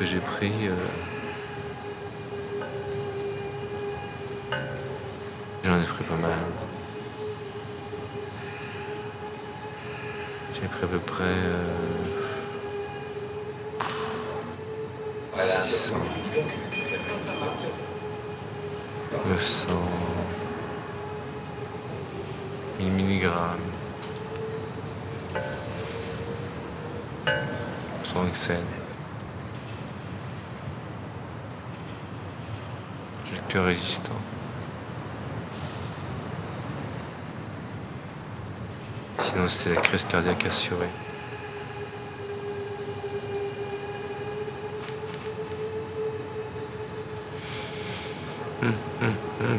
que j'ai pris. euh, J'en ai pris pas mal. J'ai pris à peu près. euh, 600, 900, 1000 milligrammes. Sans excès. Résistant. Sinon, c'est la crise cardiaque assurée. Hum, hum, hum.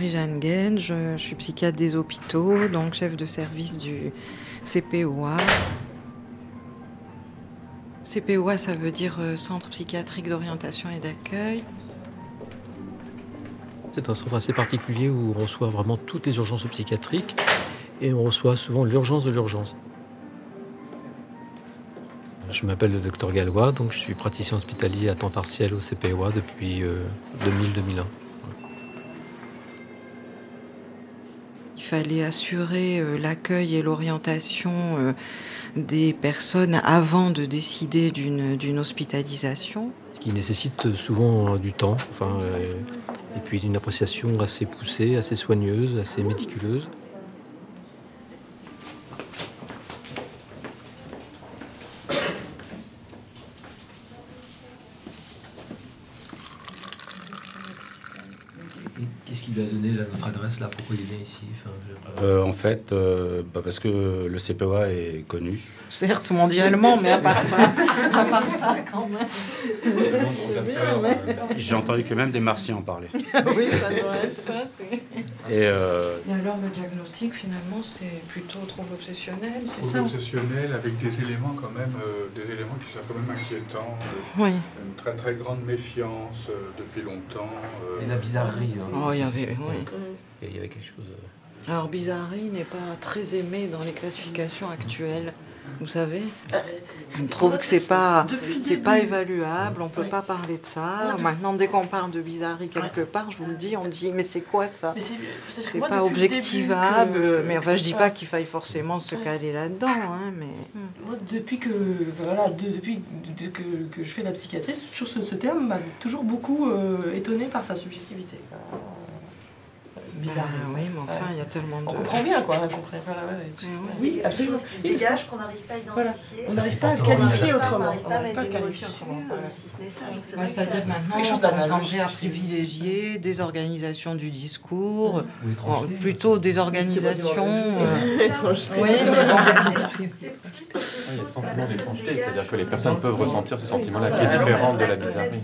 Je, je suis psychiatre des hôpitaux, donc chef de service du CPOA. CPOA, ça veut dire euh, Centre psychiatrique d'orientation et d'accueil. C'est un centre assez particulier où on reçoit vraiment toutes les urgences psychiatriques et on reçoit souvent l'urgence de l'urgence. Je m'appelle le docteur Gallois, donc je suis praticien hospitalier à temps partiel au CPOA depuis euh, 2000-2001. Fallait assurer euh, l'accueil et l'orientation euh, des personnes avant de décider d'une hospitalisation. Qui nécessite souvent du temps, euh, et puis une appréciation assez poussée, assez soigneuse, assez méticuleuse. Qu'est-ce qui lui a donné notre adresse là Ici Euh, en fait, euh, bah, parce que le CPOA est connu. Certes, mondialement, mais à part ça, à part ça quand même. J'ai entendu que même des Martiens en parlaient. oui, ça doit être ça. Et euh, Et alors, le diagnostic, finalement, c'est plutôt trouble obsessionnel, c'est ça obsessionnel avec des éléments quand même, euh, des éléments qui sont quand même inquiétants. euh, Oui. Une très très grande méfiance euh, depuis longtemps. euh, Et la bizarrerie. hein. Oh, il y avait, oui. Il y avait quelque chose. euh, Alors, bizarrerie n'est pas très aimé dans les classifications actuelles. Vous savez On trouve que c'est pas, c'est pas évaluable, on peut pas parler de ça. Maintenant, dès qu'on parle de bizarrerie quelque part, je vous le dis, on dit mais c'est quoi ça? C'est- pas objectivable, que- mais enfin je dis pas qu'il faille forcément se caler là-dedans, hein, mais Moi, depuis que, voilà, de- depuis de- que, que je fais de la psychiatrie, toujours ce, ce terme m'a toujours beaucoup euh, étonné par sa subjectivité. Euh, Bizarre. Ah oui, mais enfin il y a tellement de. On comprend bien, quoi. On comprend, voilà, ouais, ouais, tout- Ouais, ouais. Oui, Il y a des absolument. choses qui se que- qu'on n'arrive pas à Voilà. identifier. On n'arrive pas à le qualifier autrement. On n'arrive pas à mettre des mots qualifier dessus, autrement. euh, Voilà. si ce n'est ça. Donc c'est Ouais, vrai que C'est-à-dire maintenant, on tendrait à privilégier des organisations du discours, plutôt des organisations. euh, Étrangeté. Oui, mais a le sentiment d'étrangeté, c'est-à-dire que les dégage, personnes peuvent ressentir ce sentiment-là qui est Voilà. différent de la bizarrerie.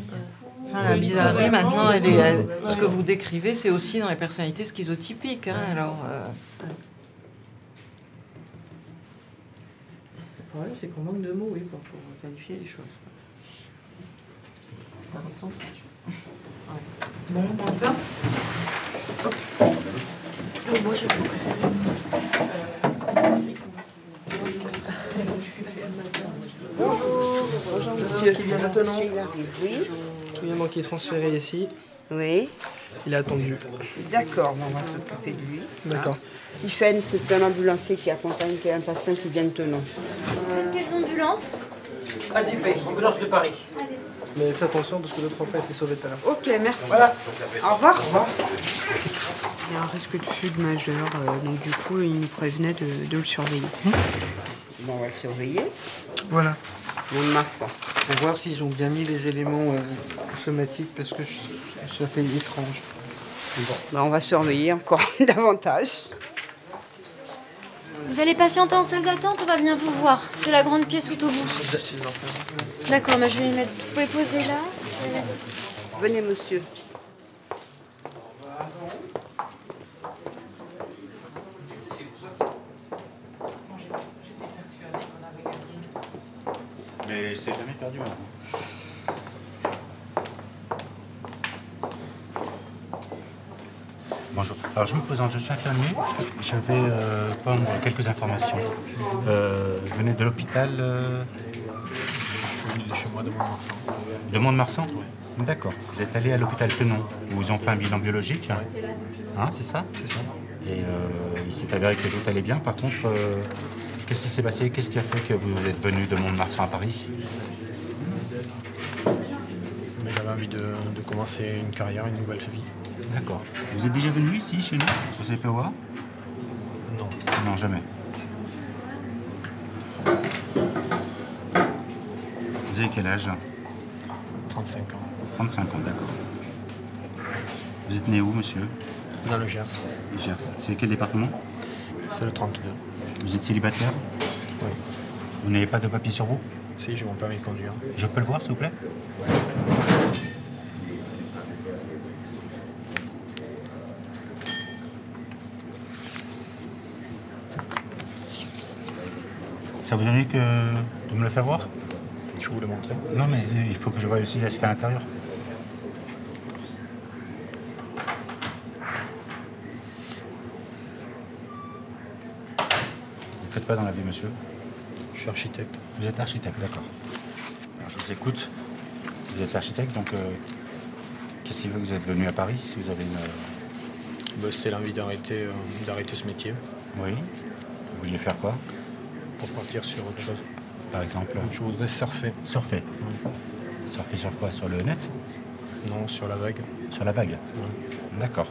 Enfin, la bizarrerie, maintenant, elle est, elle- ce que vous décrivez, c'est aussi dans les personnalités schizotypiques. hein, alors, euh, Le problème, c'est qu'on manque de mots, oui, pour, pour qualifier les choses. Intéressant. bon, on peut. Euh, Moi, je préfère. Monsieur. Qui vient maintenant, Oui, qui vient qui est transféré ici. oui. Il est attendu. D'accord, on va s'occuper de lui. D'accord. Tiffen, c'est un ambulancier qui accompagne un patient qui vient de Tenon. Quelles ambulances ADP, ambulance de Paris. Allez. Mais fais attention parce que l'autre enfant a été sauvé tout à l'heure. Ok, merci. Au revoir. Il y a un risque de fugue majeur, euh, donc du coup, il nous prévenait de, de le surveiller. Bon, on va le surveiller. Voilà. Mon mars. Pour voir s'ils ont bien mis les éléments euh, somatiques parce que je- ça fait étrange. Bon, on va surveiller encore davantage. Vous allez patienter en salle d'attente, on va bien vous voir. C'est la grande pièce tout au bout. Ça, c'est enfants. D'accord, mais je vais les mettre. Vous pouvez poser là. Venez, monsieur. Mais c'est jamais perdu. hein. Bonjour. Alors je me présente, je suis infirmier. Je vais euh, prendre quelques informations. Euh, vous venez de l'hôpital euh, chez moi de Mont-Marsan. de Mont-de-Marsan? D'accord. Vous êtes allé à l'hôpital Tenon, où ils ont fait un bilan biologique. Hein, c'est ça? C'est ça. Et euh, il s'est avéré que tout allait bien. Par contre, euh, qu'est-ce qui s'est passé? Qu'est-ce qui a fait que vous êtes venu de Mont-de-Marsan à Paris? Envie de, de commencer une carrière, une nouvelle vie. D'accord. Vous êtes déjà venu ici, chez nous, au CPOA Non. Non, jamais. Vous avez quel âge? 35 ans. 35 ans, d'accord. Vous êtes né où, monsieur? Dans le Gers. Gers. C'est quel département? C'est le 32. Vous êtes célibataire? Oui. Vous n'avez pas de papier sur vous? Si, j'ai mon permis de conduire. Je peux le voir, s'il vous plaît? Ça vous ennuie que de me le faire voir Je vais vous le montrer. Non, mais il faut que je voie aussi ce qu'il y a à l'intérieur. Vous faites quoi dans la vie, monsieur? Je suis architecte. Vous êtes architecte, d'accord. Alors, je vous écoute. Vous êtes architecte, donc euh, qu'est-ce qui fait que vous êtes venu à Paris si vous avez une. Bah, C'était l'envie d'arrêter euh, d'arrêter ce métier Oui. Vous vouliez faire quoi? Pour partir sur autre chose. Par exemple Je voudrais surfer. Surfer. Surfer sur quoi? Sur le net? Non, sur la vague. Sur la vague D'accord.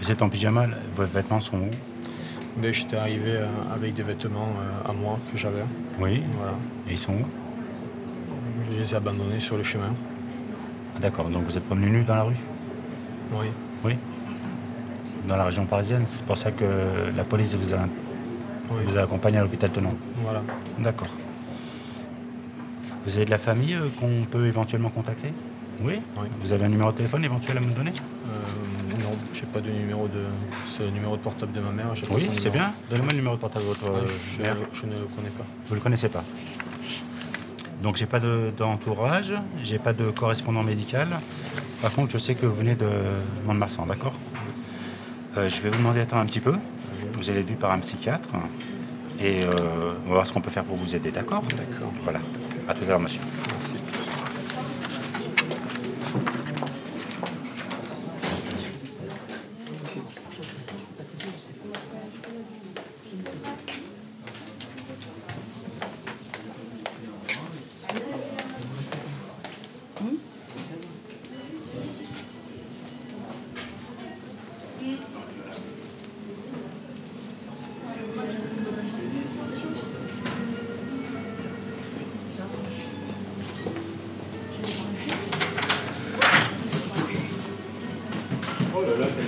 Vous êtes en pyjama, vos vêtements sont où? Mais j'étais arrivé euh, avec des vêtements euh, à moi que j'avais. Oui. Voilà. Et ils sont où? Je les ai abandonnés sur le chemin. Ah, D'accord, donc vous êtes promené nu dans la rue? Oui. Oui. Dans la région parisienne, c'est pour ça que la police vous a, Oui. vous a accompagné à l'hôpital Tenon. Voilà. D'accord. Vous avez de la famille euh, qu'on peut éventuellement contacter? Oui Oui. Vous avez un numéro de téléphone éventuel à me donner? Euh, non, j'ai pas de numéro de. C'est le numéro de portable de ma mère. pas Oui, c'est bien. Donnez-moi le numéro de portable de votre Ouais, euh, je, mère. je ne le connais pas. Vous le connaissez pas. Donc j'ai pas de- d'entourage, j'ai pas de correspondant médical. Par contre, je sais que vous venez de Mont-de-Marsan, d'accord? Euh, Je vais vous demander d'attendre un petit peu. Vous allez être vu par un psychiatre et euh, on va voir ce qu'on peut faire pour vous aider, d'accord? D'accord. Voilà. À tout à l'heure, monsieur. Oh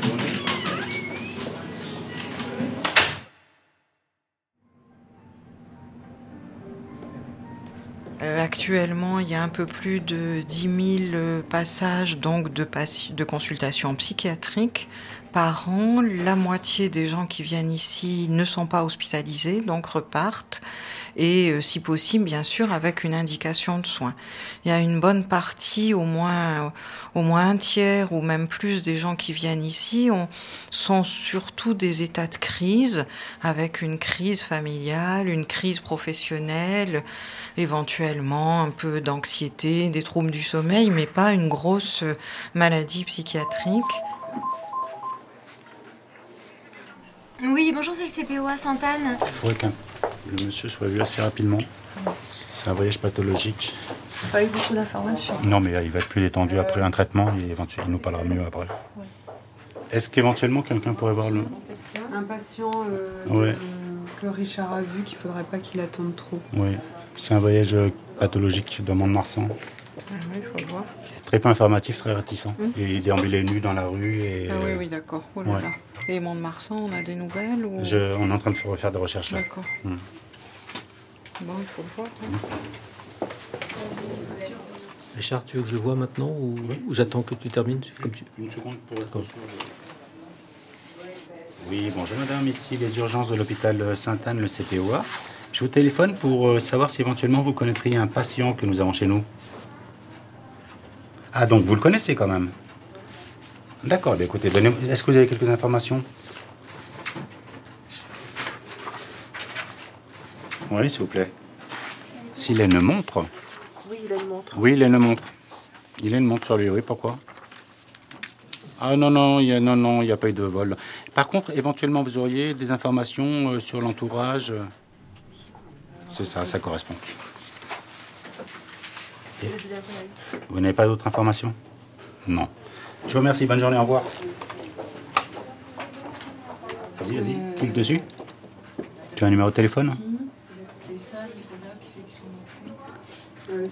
Euh, Actuellement, il y a un peu plus de 10 000 euh, passages donc de consultations psychiatriques par an. La moitié des gens qui viennent ici ne sont pas hospitalisés, donc repartent. Et euh, si possible, bien sûr, avec une indication de soins. Il y a une bonne partie, au moins, au moins un tiers ou même plus des gens qui viennent ici ont, sont surtout des états de crise, avec une crise familiale, une crise professionnelle, éventuellement un peu d'anxiété, des troubles du sommeil, mais pas une grosse euh, maladie psychiatrique. Oui, bonjour, c'est le CPOA Sainte-Anne. Il faudrait qu'un le monsieur soit vu assez rapidement. C'est un voyage pathologique. Pas eu beaucoup d'informations. Non, mais euh, il va être plus détendu après un traitement et éventuellement il nous parlera mieux après. Est-ce qu'éventuellement quelqu'un pourrait voir le. Un patient euh, Ouais. que Richard a vu qu'il faudrait pas qu'il attende trop. Oui, c'est un voyage euh, pathologique de Mont-de-Marsan. Ah oui, il faut le voir. Très peu informatif, très réticent. Hum. Et il déambulait nu dans la rue et. Ah oui, euh, oui, d'accord. Oh là ouais. là. Et Mont-de-Marsan, on a des nouvelles ou... je- on est en train de faire refaire des recherches là. D'accord. Hum. Bon, il faut le voir. hein. Richard, tu veux que je le vois maintenant ou, ou j'attends que tu termines comme tu... Une seconde pour être sûr. Oui, bonjour madame, ici les urgences de l'hôpital Sainte-Anne, le CPOA. Je vous téléphone pour euh, savoir si éventuellement vous connaîtriez un patient que nous avons chez nous. Ah, donc vous le connaissez quand même D'accord, bah écoutez, est-ce que vous avez quelques informations? Oui, s'il vous plaît. S'il a une montre Oui, il a une montre. Oui, il a une montre. Il a une montre sur lui, oui, pourquoi? Ah non, non, il n'y a, non, non, y a pas eu de vol. Par contre, éventuellement, vous auriez des informations euh, sur l'entourage? C'est ça, ça correspond. Vous n'avez pas d'autres informations? Non. Je vous remercie, bonne journée, au revoir. Vas-y, vas-y, clique dessus. Tu as un numéro de téléphone? Euh.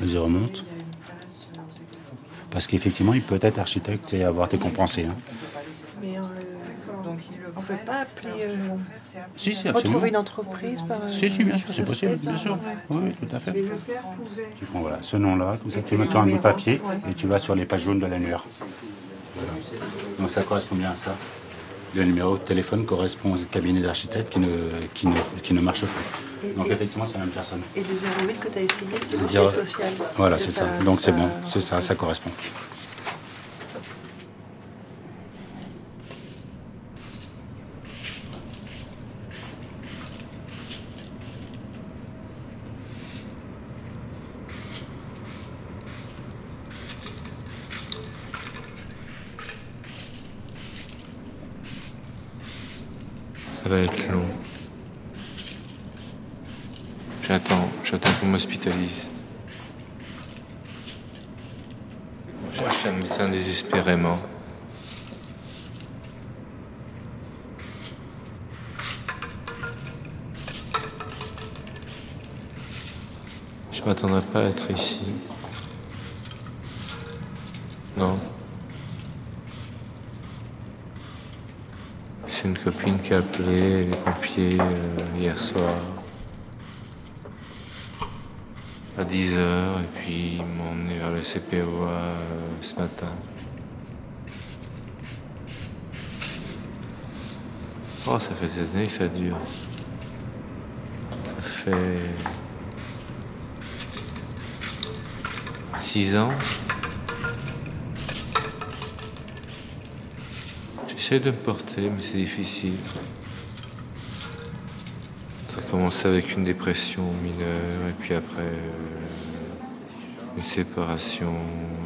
Vas-y, remonte. Parce qu'effectivement, il peut être architecte et avoir été compensé. hein. Peut pas appeler. euh, Si, si, absolument. retrouver une entreprise par. euh, Si, si, bien sûr, c'est possible, bien sûr. Oui, oui, tout à fait. Tu prends voilà, ce nom-là, tout ça, tu le mets sur un bout de papier et tu vas sur les pages jaunes de l'annuaire. Voilà. Donc ça correspond bien à ça. Le numéro de téléphone correspond au cabinet d'architecte qui ne, qui, ne, qui ne marche plus. Donc effectivement, c'est la même personne. Et le 08 que tu as essayé, c'est le social. Voilà, c'est ça. ça- Donc c'est bon, c'est ça, ça correspond. Ça va être long. J'attends, j'attends qu'on m'hospitalise. Je cherche un médecin désespérément. Je m'attendrais pas à être ici. Non. C'est une copine qui a appelé les pompiers euh, hier soir à 10h et puis ils m'ont emmené vers le CPOA euh, ce matin. Oh, ça fait des années que ça dure. Ça fait 6 ans. J'essaie de me porter, mais c'est difficile. Ça a commencé avec une dépression mineure, et puis après euh, une séparation,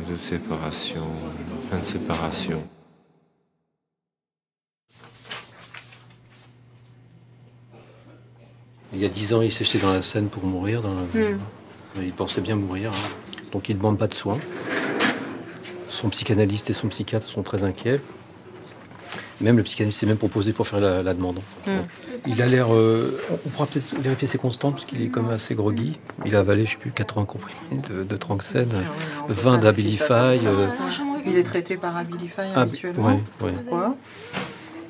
d'autres séparations, plein de séparations. Il y a dix ans, il s'est jeté dans la Seine pour mourir. Dans la- Hmm. Il pensait bien mourir. hein. Donc il ne demande pas de soins. Son psychanalyste et son psychiatre sont très inquiets. Même le psychanalyste s'est même proposé pour faire la, la demande. Hmm. Il a l'air. euh, on- pourra peut-être vérifier ses constantes parce qu'il est quand même assez groggy. Il a avalé, je sais plus, 80 comprimés de, de Tranxène, on peut 20 pas laisser d'Abilify. euh, Il est traité par Abilify Ah, habituellement ouais, ouais. Pourquoi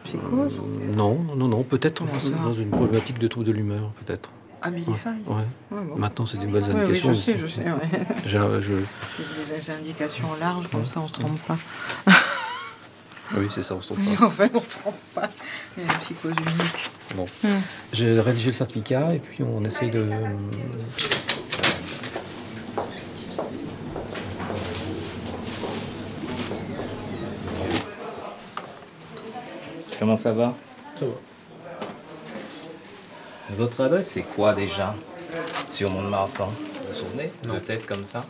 Psychose euh, non, non, non, peut-être dans une problématique de trouble de l'humeur, peut-être. Abilify Ouais. Ouais, bon. Maintenant, c'est des nouvelles Oui, oui, indications. je sais, je sais. ouais. J'ai un- je- C'est des indications larges, comme ça on se trompe pas. Oui, c'est ça, on se trompe pas. en fait, on se trompe pas. Il y a une psychose unique. Bon. Hmm. J'ai rédigé le certificat et puis on essaye de. Comment ça va? Ça va. Votre adresse, c'est quoi déjà Sur Mont-de-Marsan? Vous vous souvenez? Peut-être comme ça?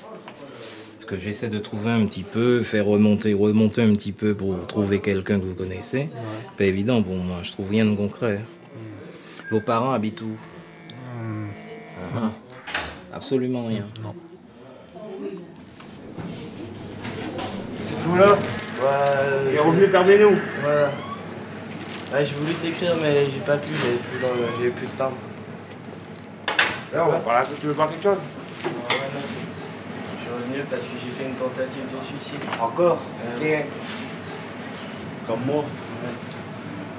Parce que j'essaie de trouver un petit peu, faire remonter, remonter un petit peu pour trouver quelqu'un que vous connaissez. Pas évident pour moi, je trouve rien de concret. Vos parents habitent où? Ah, Absolument rien. Non. Tout là? Il est revenu par nous. Voilà. Ouais, j'ai voulu t'écrire, mais j'ai pas pu, j'avais plus, dans- j'avais plus de temps. Là, on va parler, tu veux parler quelque chose? Je suis revenu parce que j'ai fait une tentative de suicide. Encore? Comme moi.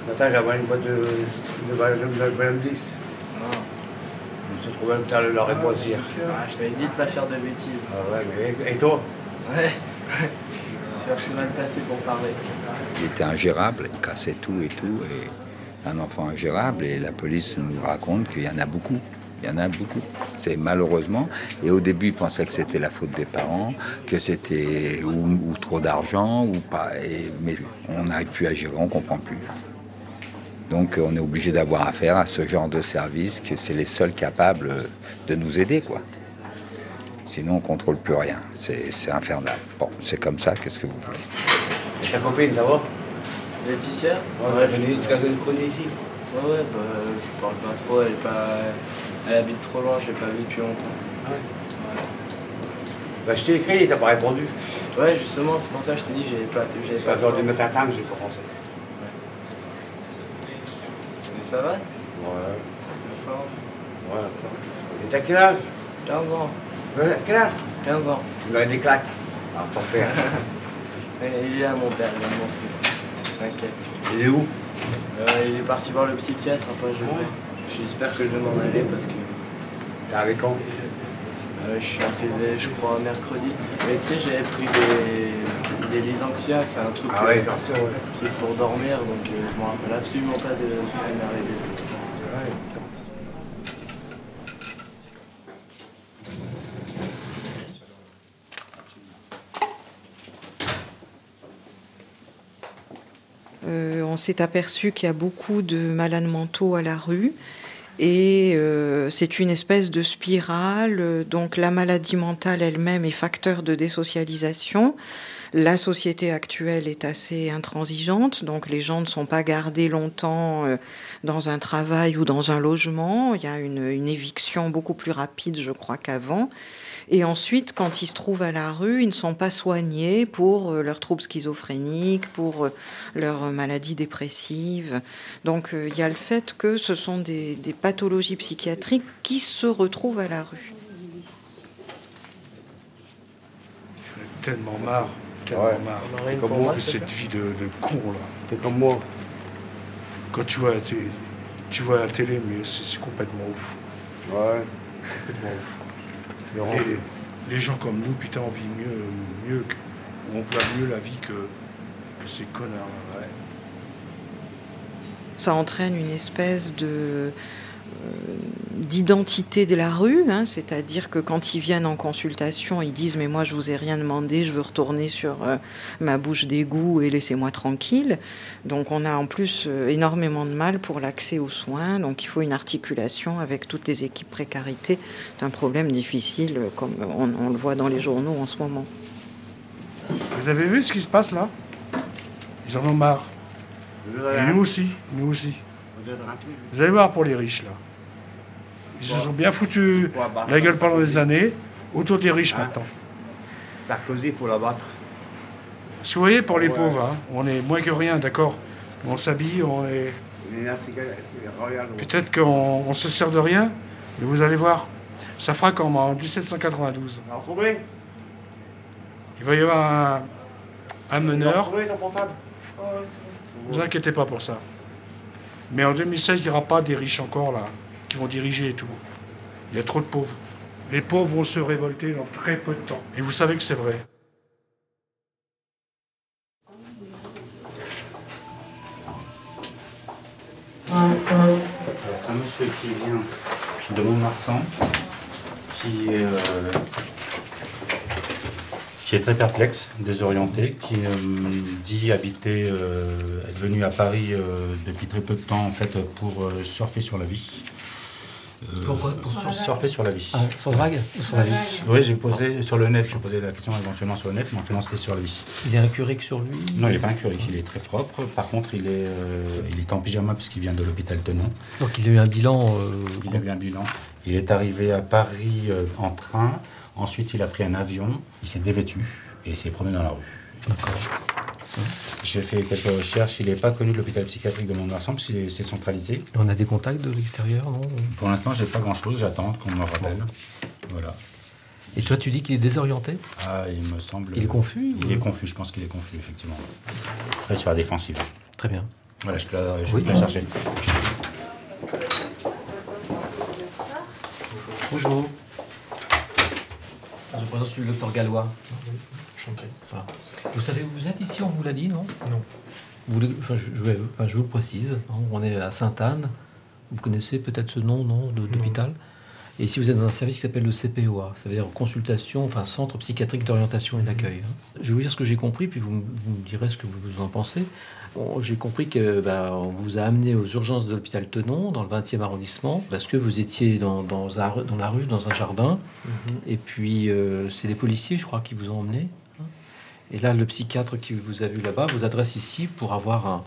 Attends, j'avais une boîte de, de, de, de, de 10. Non. Je me suis trouvé à l'hôpital de la Réboisière. Ah, je t'avais dit de pas faire de bêtises. Ah ouais, mais et toi? Ouais. Il était ingérable, il cassait tout et tout. Et un enfant ingérable, et la police nous raconte qu'il y en a beaucoup. Il y en a beaucoup. C'est malheureusement. Et au début, ils pensaient que c'était la faute des parents, que c'était ou, trop d'argent, ou pas. Mais on n'arrive plus à gérer, on ne comprend plus. Donc on est obligé d'avoir affaire à ce genre de service, que c'est les seuls capables de nous aider, quoi. Sinon, on ne contrôle plus rien. C'est c'est infernal. Bon, c'est comme ça, qu'est-ce que vous voulez? Et ta copine, ça va? Laetitia? Ouais, je connais- tu la connais ici Ouais, ouais, bah, je parle pas trop, elle, est pas... elle habite trop loin, je l'ai pas vue depuis longtemps. Bah, je t'ai écrit, t'as pas répondu. Ouais, justement, c'est pour ça que je t'ai dit, j'avais pas. J'avais Pas pas besoin de mettre un temps, j'ai commencé. Mais ça va? Ouais. La forme Ouais. Et t'as quel âge? 15 ans. Quel âge? 15 ans. Il a des claques. Ah, ton père. Il est à mon père, il est à mon frère. T'inquiète. Il est où? Euh, il est parti voir le psychiatre, après je J'espère que je vais m'en aller parce que. T'es avec quand? Euh, je suis arrivé, je crois, mercredi. Mais tu sais, j'avais pris des, des Lysanxia, c'est un truc, Ah euh, ouais. truc pour dormir, donc euh, je me rappelle absolument pas de ce qui m'est arrivé. Euh, on s'est aperçu qu'il y a beaucoup de malades mentaux à la rue et euh, c'est une espèce de spirale. Donc la maladie mentale elle-même est facteur de désocialisation. La société actuelle est assez intransigeante, donc les gens ne sont pas gardés longtemps euh, dans un travail ou dans un logement. Il y a une éviction beaucoup plus rapide, je crois, qu'avant. Et ensuite, quand ils se trouvent à la rue, ils ne sont pas soignés pour euh, leurs troubles schizophréniques, pour euh, leurs maladies dépressives. Donc euh, il y a le fait que ce sont des, des pathologies psychiatriques qui se retrouvent à la rue. Tellement marre, tellement Ouais. marre. Comme moi, cette vie de, de con là. T'es comme moi. Quand tu vois, tu, tu vois la télé, mais c'est c'est complètement ouf. Ouais. Complètement ouf. Laurent. Et les gens comme nous, putain, on vit mieux, mieux que- on voit mieux la vie que, que ces connards. ouais. Ça entraîne une espèce de euh, d'identité de la rue, hein, c'est-à-dire que quand ils viennent en consultation, ils disent mais moi je vous ai rien demandé, je veux retourner sur euh, ma bouche d'égout et laissez-moi tranquille. Donc on a en plus euh, énormément de mal pour l'accès aux soins, donc il faut une articulation avec toutes les équipes précarité. C'est un problème difficile, euh, comme on, on le voit dans les journaux en ce moment. Vous avez vu ce qui se passe là? Ils en ont marre. Et nous aussi, nous aussi. Vous allez voir pour les riches là. Ils se sont bien foutus la gueule pendant des années, autour des riches maintenant. Sarkozy, faut l'abattre. Parce que vous voyez, pour les pauvres, hein, on est moins que rien, d'accord On s'habille, on est. Peut-être qu'on on se sert de rien, mais vous allez voir, ça fera comme en 1792. Il va y avoir un, un meneur. portable Ne vous inquiétez pas pour ça. Mais en 2016, il n'y aura pas des riches encore là, qui vont diriger et tout. Il y a trop de pauvres. Les pauvres vont se révolter dans très peu de temps. Et vous savez que c'est vrai. C'est un monsieur qui vient de Montmarsan, qui est, euh, qui est très perplexe, désorienté, qui euh, dit habiter, euh, être venu à Paris euh, depuis très peu de temps en fait pour euh, surfer sur la vie. Euh, Pourquoi Pour sur- surfer sur la vie. Ah, sur le drague ou sur la vie Oui, j'ai posé sur le net, j'ai posé la question éventuellement sur le net, mais en fait non, c'était sur la vie. Il est incuré que sur lui Non, il n'est pas incuré, il est très propre. Par contre, il est, euh, il est en pyjama puisqu'il vient de l'hôpital Tenon. Donc il a eu un bilan. euh, Il a eu un bilan. Il est arrivé à Paris euh, en train. Ensuite, il a pris un avion. Il s'est dévêtu et il s'est promené dans la rue. D'accord. J'ai fait quelques recherches. Il n'est pas connu de l'hôpital psychiatrique de Mont-de-Marsan parce que c'est centralisé. On a des contacts de l'extérieur, non? Pour l'instant, j'ai pas grand-chose. J'attends qu'on me rappelle. Voilà. Et toi, tu dis qu'il est désorienté? Ah, il me semble. Il est confus Il ou- est confus. Je pense qu'il est confus, effectivement. Très sur la défensive. Très bien. Voilà, je te la, je Oui. vais te la chercher. Bonjour. Je présente, je suis le docteur Gallois. Voilà. Vous savez où vous êtes ici, on vous l'a dit, non? Non. Vous voulez- enfin, je, je vais- enfin, je vous le précise, hein, on est à Sainte-Anne. Vous connaissez peut-être ce nom, non, d'hôpital? Et ici, vous êtes dans un service qui s'appelle le CPOA, ça veut dire consultation, enfin centre psychiatrique d'orientation et d'accueil. hein. Je vais vous dire ce que j'ai compris, puis vous, me- vous me direz ce que vous en pensez. Bon, j'ai compris que bah, on vous a amené aux urgences de l'hôpital Tenon, dans le 20e arrondissement, parce que vous étiez dans, dans, un- dans la rue, dans un jardin, et puis euh, c'est les policiers, je crois, qui vous ont emmené. Et là, le psychiatre qui vous a vu là-bas vous adresse ici pour avoir un-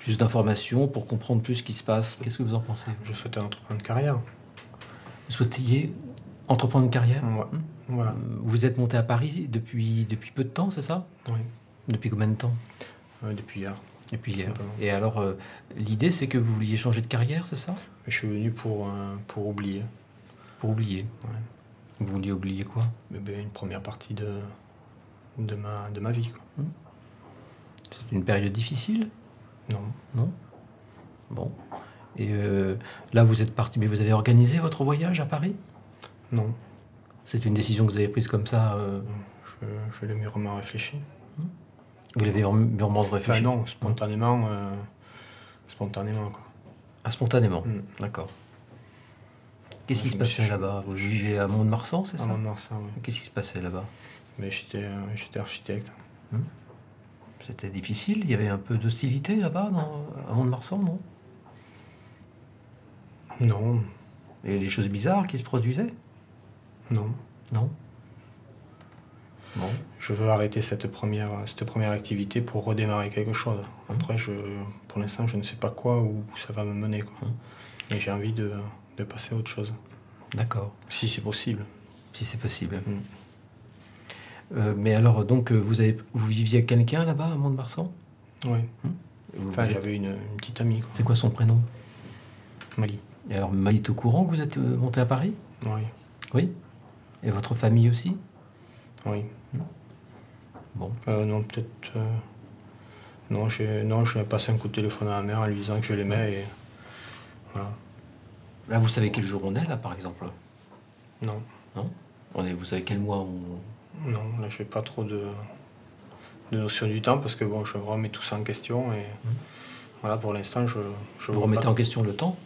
plus d'informations, pour comprendre plus ce qui se passe. Qu'est-ce que vous en pensez? Je souhaitais entreprendre une carrière. Vous souhaitiez entreprendre une carrière? Ouais. Voilà. Vous êtes monté à Paris depuis, depuis peu de temps, c'est ça? Oui. Depuis combien de temps? Ouais, depuis hier. Depuis hier. Et alors, euh, l'idée, c'est que vous vouliez changer de carrière, c'est ça? Je suis venu pour, euh, pour oublier. Pour oublier? Ouais. Vous vouliez oublier quoi? Mais ben, une première partie de, de, ma, de ma vie. quoi. C'est une période difficile? Non. Non? Bon. Et euh, là, vous êtes parti, mais vous avez organisé votre voyage à Paris? Non. C'est une décision que vous avez prise comme ça euh, Je, je l'ai mûrement réfléchi. Vous l'avez mûrement Enfin réfléchi? non, spontanément. euh, spontanément quoi. Ah, spontanément? Mm. D'accord. Qu'est-ce qui se suis- passait là-bas? Vous vivez à Mont-de-Marsan, c'est À ça? Mont-de-Marsan, oui. Qu'est-ce qui se passait là-bas? Mais j'étais euh, architecte. C'était difficile Il y avait un peu d'hostilité là-bas, à Mont-de-Marsan, non? Non. Et les choses bizarres qui se produisaient? Non. Non? Bon. Je veux arrêter cette première, cette première activité pour redémarrer quelque chose. Hum. Après, je, pour l'instant, je ne sais pas quoi ou où ça va me mener. Quoi. Hum. Et j'ai envie de, de passer à autre chose. D'accord. Si c'est possible. Si c'est possible. Euh, mais alors, donc, euh, vous, avez, vous viviez avec quelqu'un là-bas, à Mont-de-Marsan? Oui. Vous- Enfin, j'avais une, une petite amie. C'est quoi son prénom? Mali. Et alors, Mali est au courant que vous êtes euh, monté à Paris? Oui. Oui? Et votre famille aussi? Oui. Bon. Euh, non, peut-être. euh, Non, j'ai non, j'ai passé un coup de téléphone à ma mère en lui disant que je l'aimais et. Voilà. Là, vous savez quel jour on est, là, par exemple? Non. Non? On est, Vous savez quel mois on... Non, là, j'ai pas trop de, de notion du temps parce que bon, je remets tout ça en question et. Voilà, pour l'instant, je. je. Vous remettez pas- en question le temps?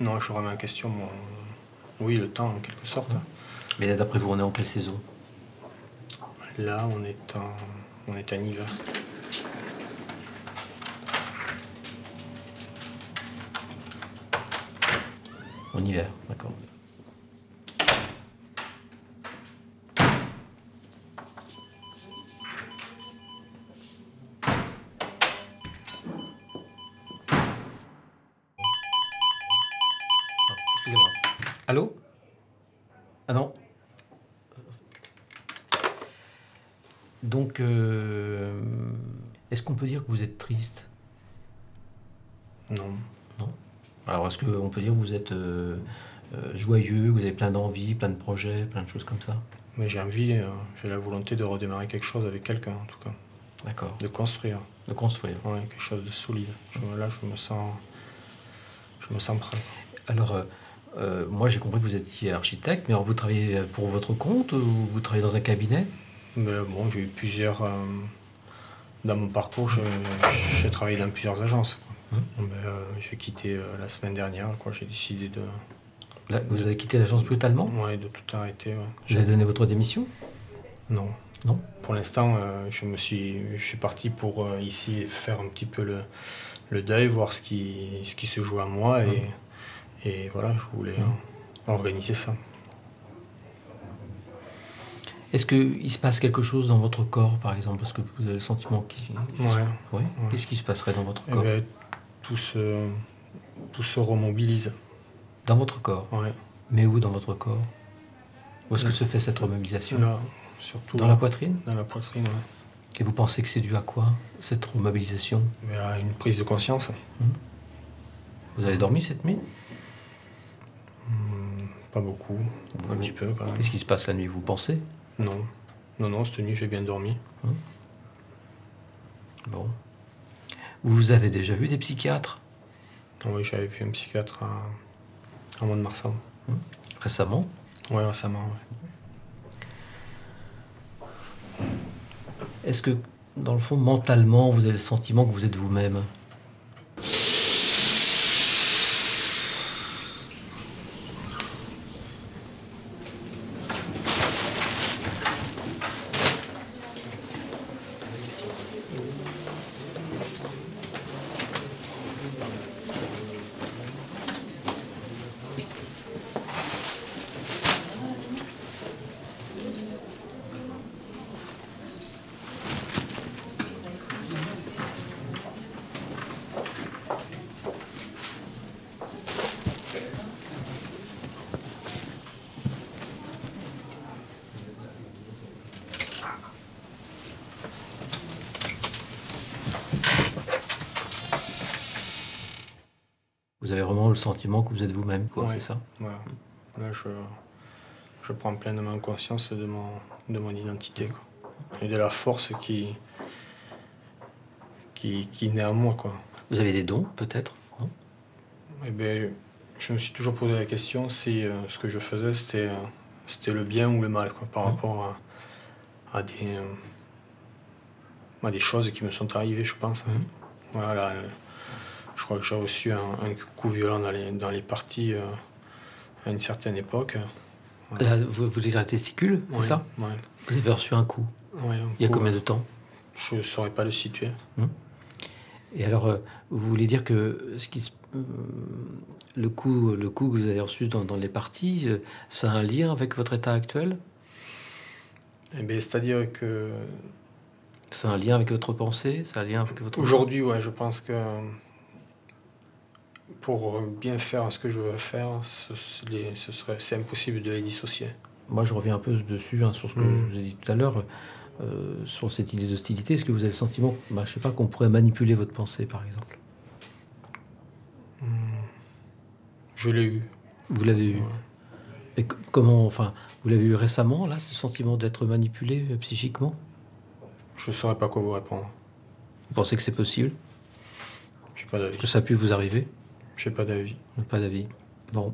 Non, je remets en question mon. Oui, le temps, en quelque sorte. Mais là, d'après vous, on est en quelle saison? Là, on est en, on est en hiver. En hiver, d'accord. Alors, est-ce qu'on peut dire que vous êtes euh, euh, joyeux, vous avez plein d'envies, plein de projets, plein de choses comme ça? Mais j'ai envie, euh, j'ai la volonté de redémarrer quelque chose avec quelqu'un, en tout cas. D'accord. De construire. De construire. Ouais, quelque chose de solide. Je- là, je me sens. Je me sens prêt. Alors, euh, moi j'ai compris que vous étiez architecte, mais alors vous travaillez pour votre compte ou vous travaillez dans un cabinet? Mais bon, j'ai eu plusieurs. dans mon parcours, j'ai travaillé dans plusieurs agences. Quoi. Mais, euh, j'ai quitté euh, la semaine dernière, quoi. J'ai décidé de. Là, Vous avez quitté l'agence brutalement? Ouais, de tout arrêter. ouais. Vous avez donné votre démission? Non. Non? Pour l'instant, euh, je me suis, je suis parti pour ici faire un petit peu le, le deuil, voir ce qui, ce qui se joue à moi et, et voilà, je voulais euh, organiser ça. Est-ce qu'il se passe quelque chose dans votre corps, par exemple? Parce que vous avez le sentiment qu'il... Ouais. Oui. Qu'est-ce qui se passerait dans votre Eh corps? ben, tout se, tout se remobilise. Dans votre corps Ouais. Mais où dans votre corps? Où est-ce que se fait cette remobilisation? Là, surtout Dans la poitrine? Dans la poitrine, ouais. Et vous pensez que c'est dû à quoi, cette remobilisation? Mais à une prise de conscience. Vous avez dormi cette nuit? Hmm, pas beaucoup, un petit peu. Qu'est-ce qui se passe la nuit? Vous pensez? Non, non, non, cette nuit j'ai bien dormi. Bon. Vous avez déjà vu des psychiatres? Oui, j'avais vu un psychiatre à, à Mont-de-Marsan. Récemment? Ouais, récemment, ouais. Est-ce que, dans le fond, mentalement, vous avez le sentiment que vous êtes vous-même? Vous avez vraiment le sentiment que vous êtes vous-même, quoi, Ouais, c'est ça? Voilà. Là, je, je prends pleinement conscience de mon, de mon identité quoi. et de la force qui, qui, qui naît en moi. Quoi. Vous avez des dons, peut-être Eh ben, je me suis toujours posé la question si euh, ce que je faisais c'était, euh, c'était le bien ou le mal quoi, par rapport à, à des, euh, à des choses qui me sont arrivées, je pense. hein. Voilà, là, je crois que j'ai reçu un, un coup violent dans les, dans les parties euh, à une certaine époque. Là, vous, voulez dire la testicule, c'est ça. Vous avez reçu un coup un Il y a coup, combien euh, de temps Je ne saurais pas le situer. Et alors, euh, vous voulez dire que ce qui se- euh, le, coup, le coup que vous avez reçu dans, dans les parties, ça a un lien avec votre état actuel? Eh ben, C'est-à-dire que a un lien avec votre pensée? A un lien avec votre... aujourd'hui, ouais, je pense que pour bien faire ce que je veux faire, ce, serait, c'est impossible de les dissocier. Moi, je reviens un peu dessus, hein, sur ce que Mhm. je vous ai dit tout à l'heure, euh, sur cette idée d'hostilité. Est-ce que vous avez le sentiment, bah, je sais pas, qu'on pourrait manipuler votre pensée, par exemple? Je l'ai eu. Vous l'avez eu Et c- comment, enfin, vous l'avez eu récemment, là, ce sentiment d'être manipulé euh, psychiquement? Je ne saurais pas quoi vous répondre. Vous pensez que c'est possible? J'ai pas d'avis. Que ça a pu vous arriver? J'ai pas d'avis. Pas d'avis. Bon.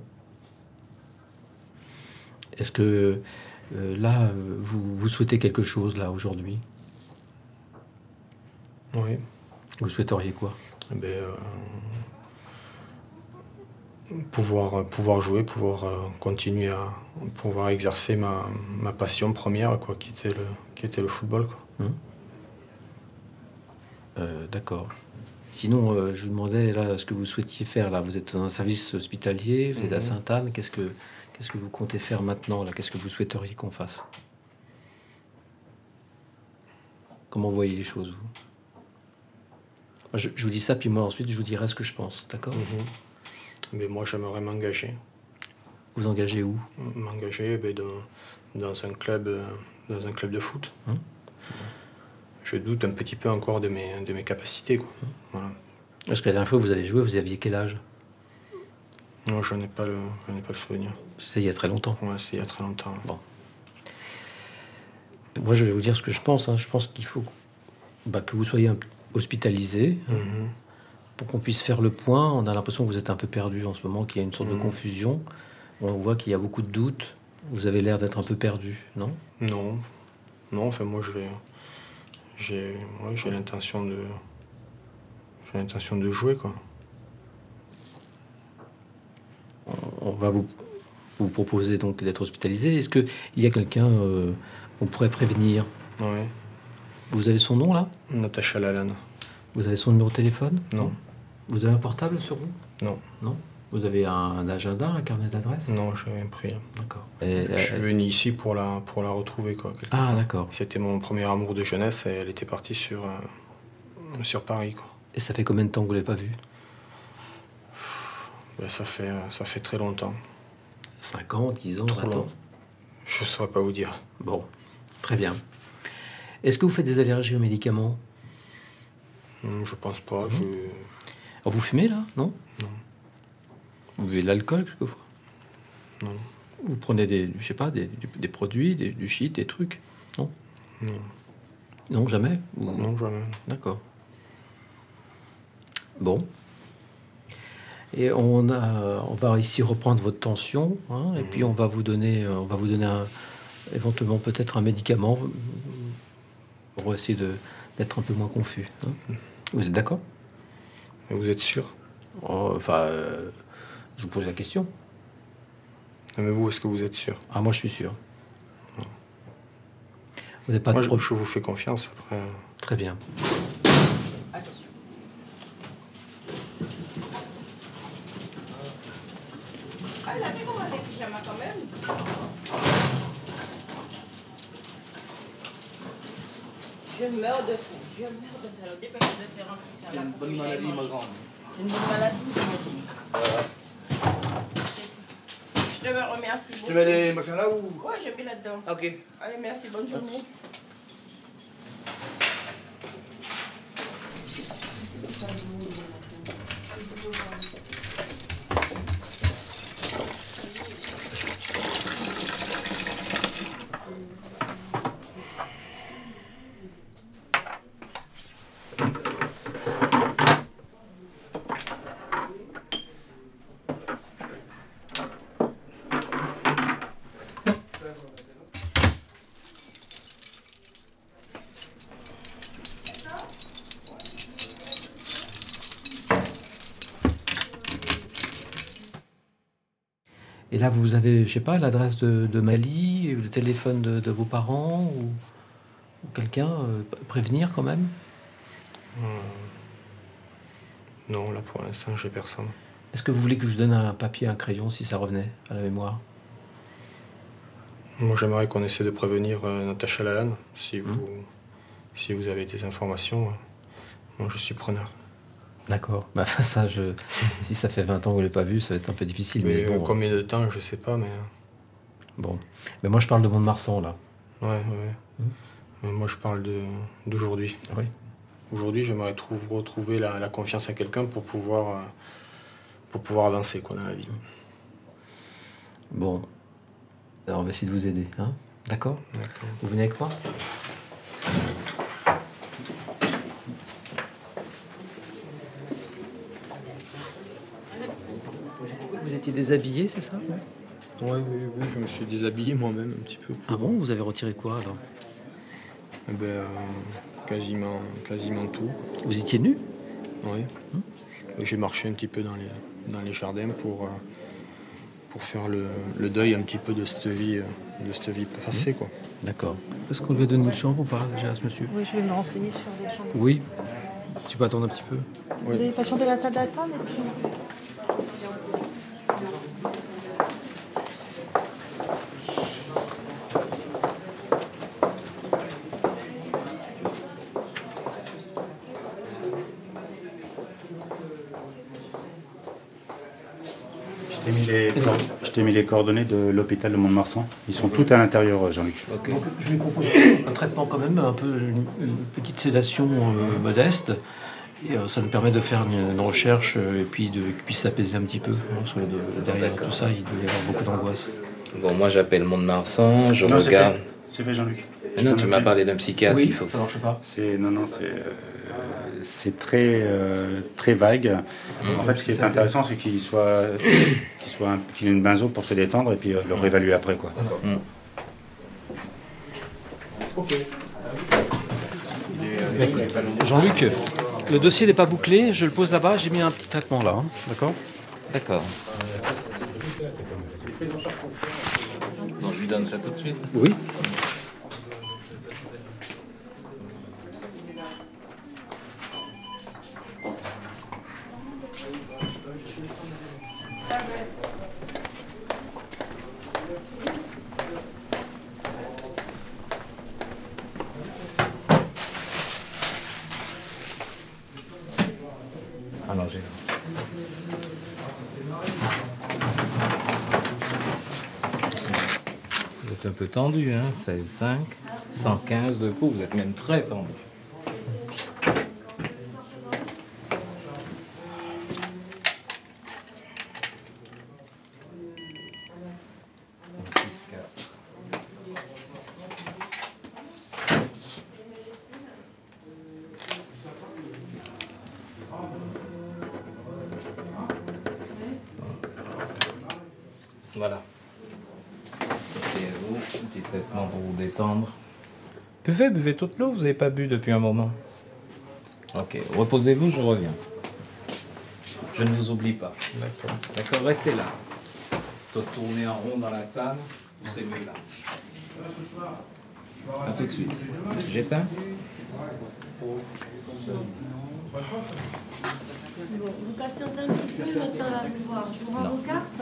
Est-ce que euh, là, vous, vous souhaitez quelque chose, là, aujourd'hui? Oui. Vous souhaiteriez quoi? Eh ben, euh, pouvoir, pouvoir jouer, pouvoir euh, continuer à pouvoir exercer ma, ma passion première, quoi, qui était le, qui était le football. Quoi. Euh, D'accord. Sinon, euh, je vous demandais là ce que vous souhaitiez faire. Là, vous êtes dans un service hospitalier, vous êtes à Mhm. Sainte-Anne. Qu'est-ce que qu'est-ce que vous comptez faire maintenant là? Qu'est-ce que vous souhaiteriez qu'on fasse? Comment vous voyez les choses vous? Je, je vous dis ça, puis moi ensuite je vous dirai ce que je pense. D'accord? Mais moi, j'aimerais m'engager. Vous engagez où? M'engager ben, dans, dans un club, euh, dans un club de foot. Hum. Je doute un petit peu encore de mes, de mes capacités. Quoi. Voilà. Parce que la dernière fois que vous avez joué, vous aviez quel âge? Non, je n'ai pas, le- je pas le souvenir. C'était il y a très longtemps. Ouais, c'est il y a très longtemps. Bon. Moi, je vais vous dire ce que je pense. hein. Je pense qu'il faut bah, que vous soyez hospitalisé Mhm. pour qu'on puisse faire le point. On a l'impression que vous êtes un peu perdu en ce moment, qu'il y a une sorte de Mhm. confusion. On voit qu'il y a beaucoup de doutes. Vous avez l'air d'être un peu perdu, non? Non. Non, enfin, moi, j'ai, j'ai, ouais, l'intention de, j'ai l'intention de jouer, quoi. On va vous, vous proposer donc d'être hospitalisé. Est-ce qu'il y a quelqu'un euh, qu'on pourrait prévenir? Ouais. Vous avez son nom là? Natacha Lalanne. Vous avez son numéro de téléphone? Non. Vous avez un portable sur vous? Non. Non? Vous avez un agenda, un carnet d'adresse Non, j'ai rien pris. D'accord. Je suis euh, venu ici pour la, pour la retrouver, quoi. Ah, d'accord. C'était mon premier amour de jeunesse et elle était partie sur, euh, sur Paris, quoi. Et ça fait combien de temps que vous ne l'avez pas vue? Ben, ça, fait, euh, ça fait très longtemps. 5 ans, 10 ans, Trop 20 ans? Long. Je ne saurais pas vous dire. Bon, très bien. Est-ce que vous faites des allergies aux médicaments? Hum, Je pense pas. Mhm. Je... Alors, Vous fumez là? Non? Non. Vous buvez de l'alcool quelquefois? Non. Vous prenez des, je sais pas, des, du- des produits, des, du shit, des trucs? Non? Non. Non, jamais? Ou- Non, jamais. D'accord. Bon. Et on, a, on va ici reprendre votre tension, hein, et Mhm. puis on va vous donner, euh, on va vous donner un- éventuellement peut-être un médicament pour essayer d'être un peu moins confus. hein. Vous êtes d'accord? Vous êtes sûr? Oh, Enfin, euh, je vous pose la question. Mais vous, est-ce que vous êtes sûr? Ah, moi, je suis sûr. Vous n'avez pas Moi, de je, vous fais confiance. Après, Très bien. Ah, elle a fait comment les pyjamas quand même Je meurs de faim, je meurs de faim. Alors, dépêche de faire rentrer ça. C'est une bonne maladie, ma grande. C'est une bonne maladie, j'imagine. Je beaucoup. Tu mets les machins là ou? Ouais, j'ai mis là-dedans. Ok. Allez, merci, bonne journée. Là, vous avez, je sais pas, l'adresse de, de Mali, le téléphone de, de vos parents ou, ou quelqu'un euh, prévenir quand même? Euh, non, là pour l'instant, j'ai personne. Est-ce que vous voulez que je donne un papier, un crayon si ça revenait à la mémoire? Moi, j'aimerais qu'on essaie de prévenir euh, Natacha Lalanne. Si vous, si vous avez des informations, euh, moi, je suis preneur. D'accord. Bah, ça, je... si ça fait 20 ans que vous ne l'avez pas vu, ça va être un peu difficile. Mais, Mais, euh, bon, combien de temps, je sais pas, mais. euh, bon. Mais moi, je parle de Mont-de-Marsan, là. Ouais, ouais. Euh, Moi, je parle de d'aujourd'hui. Oui. Aujourd'hui, j'aimerais trouv- retrouver la, la confiance à quelqu'un pour pouvoir, euh, pour pouvoir avancer quoi, dans la vie. Bon. Alors, on va essayer de vous aider. Hein D'accord? D'accord. Vous venez avec moi? Déshabillé, c'est ça? Oui, oui, oui, je me suis déshabillé moi-même un petit peu. Ah bon Vous avez retiré quoi alors? Eh ben, euh, quasiment, quasiment tout. Vous étiez nu? Oui. Et J'ai marché un petit peu dans les, dans les jardins pour, euh, pour faire le, le deuil un petit peu de cette vie, euh, de cette vie passée. Quoi. D'accord. Est-ce qu'on lui a donné une chambre ou pas déjà à ce monsieur? Oui, je vais me renseigner sur les chambres. Oui. Tu peux attendre un petit peu? Vous avez patienté la salle d'attente et puis... Je t'ai mis, les cor- je t'ai mis les coordonnées de l'hôpital de Mont-de-Marsan. Ils sont tous à l'intérieur, Jean-Luc. Donc, je lui propose un traitement quand même, un peu une, une petite sédation euh, modeste. Et euh, ça nous permet de faire une, une recherche euh, et puis de puisse s'apaiser un petit peu. hein, parce que de- derrière tout ça, il doit y avoir beaucoup d'angoisse. Bon, moi j'appelle Mont-de-Marsan, je Non, regarde. C'est fait, Jean-Luc. Mais non, tu m'as parlé d'un psychiatre. Oui, qu'il faut... ça marche pas. C'est non, non, c'est euh, c'est très euh, très vague. En fait, ce qui est intéressant, c'est qu'il soit qu'il soit un- qu'il ait une benzo pour se détendre et puis euh, le réévaluer après, quoi. Mm. Jean-Luc, le dossier n'est pas bouclé, je le pose là-bas, j'ai mis un petit traitement là, hein, d'accord D'accord. Bon, je lui donne ça tout de suite. Oui. Alors, j'ai. Vous êtes un peu tendu, hein? 16,5, 115 de coups, vous êtes même très tendu. Voilà. Et vous, petit traitement pour vous détendre. Buvez, buvez toute l'eau, vous n'avez pas bu depuis un moment. Ok, reposez-vous, je reviens. Je ne vous oublie pas. D'accord. D'accord, restez là. Toi, tournez en rond dans la salle, vous serez mieux là. A tout de suite. J'éteins Vous patientez un petit peu, le médecin va vous voir. Je vous rends vos cartes.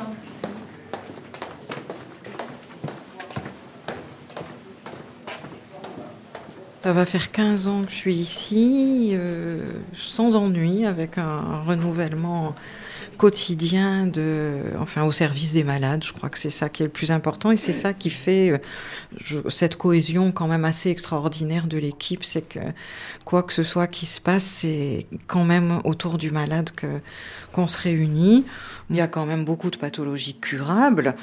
Ça va faire 15 ans que je suis ici, euh, sans ennui, avec un renouvellement quotidien de, enfin, au service des malades. Je crois que c'est ça qui est le plus important et c'est ça qui fait euh, cette cohésion quand même assez extraordinaire de l'équipe. C'est que quoi que ce soit qui se passe, c'est quand même autour du malade que qu'on se réunit. Il y a quand même beaucoup de pathologies curables.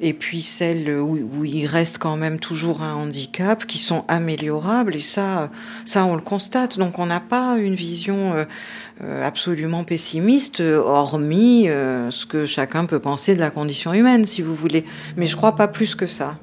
Et puis celles où, il reste quand même toujours un handicap qui sont améliorables. Et ça, ça on le constate. Donc on n'a pas une vision euh, euh, absolument pessimiste, euh, hormis ce que chacun peut penser de la condition humaine, si vous voulez. Mais je crois pas plus que ça.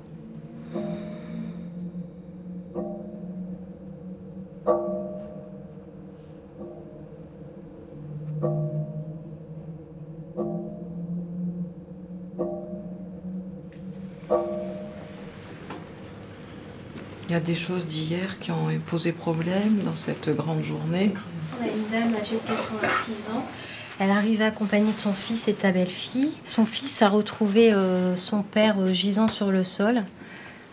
Choses d'hier qui ont posé problème dans cette grande journée. On a une dame âgée de 86 ans. Elle arrivait accompagnée de son fils et de sa belle-fille. Son fils a retrouvé euh, son père euh, gisant sur le sol.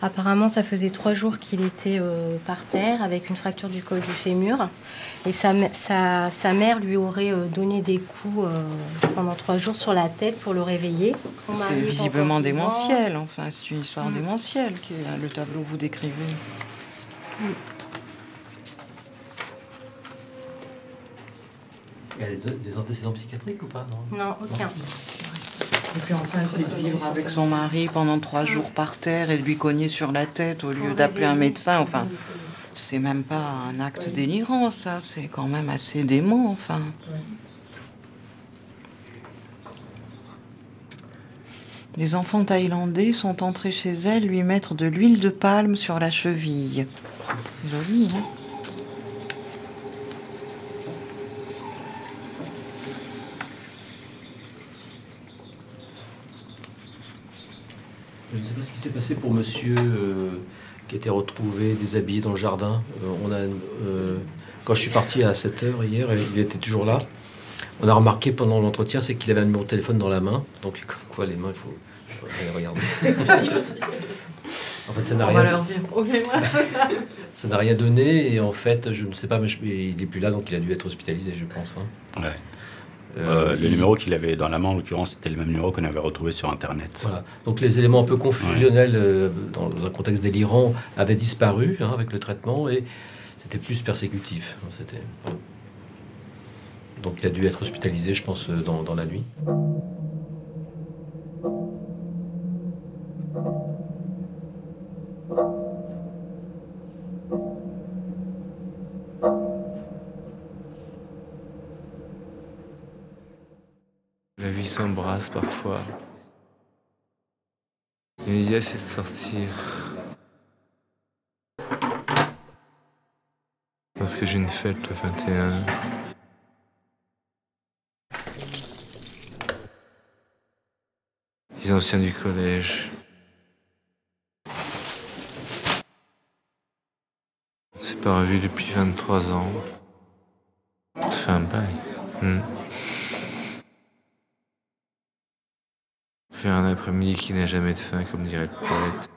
Apparemment, ça faisait trois jours qu'il était euh, par terre avec une fracture du col du fémur. Et sa, mè- sa- sa mère lui aurait donné des coups pendant trois jours sur la tête pour le réveiller. C'est est visiblement démentiel, enfin, c'est une histoire Mm. démentielle le tableau que vous décrivez. Il y a des, des antécédents psychiatriques ou pas Non, Non, aucun. Et puis enfin, c'est de vivre avec son mari pendant trois jours par terre et de lui cogner sur la tête au lieu d'appeler un médecin. Enfin, c'est même pas un acte délirant, ça. C'est quand même assez dément, enfin. Les enfants thaïlandais sont entrés chez elle lui mettre de l'huile de palme sur la cheville. Joli, hein Je ne sais pas ce qui s'est passé pour monsieur euh, qui était retrouvé déshabillé dans le jardin. Euh, on a, euh, quand je suis parti à 7h hier, il était toujours là. On a remarqué pendant l'entretien, c'est qu'il avait un numéro de téléphone dans la main. Donc, quoi, les mains, il faut, regarder. en fait, ça n'a On rien, va leur dire, oh, mais moi, c'est ça. n'a rien donné. Et en fait, je ne sais pas, mais je- il n'est plus là, donc il a dû être hospitalisé, je pense. hein. Ouais. Euh, Euh, le il- numéro qu'il avait dans la main, en l'occurrence, c'était le même numéro qu'on avait retrouvé sur Internet. Voilà. Donc les éléments un peu confusionnels euh, dans un contexte délirant avaient disparu hein, avec le traitement et c'était plus persécutif. C'était voilà. donc il a dû être hospitalisé, je pense, dans, dans la nuit. Vie s'embrasse parfois. L'idée, c'est de sortir. Parce que j'ai une fête le 21. Les anciens du collège. On s'est pas revus depuis 23 ans. Ça fait un bail. Hmm. Faire un après-midi qui n'a jamais de fin, comme dirait le poète.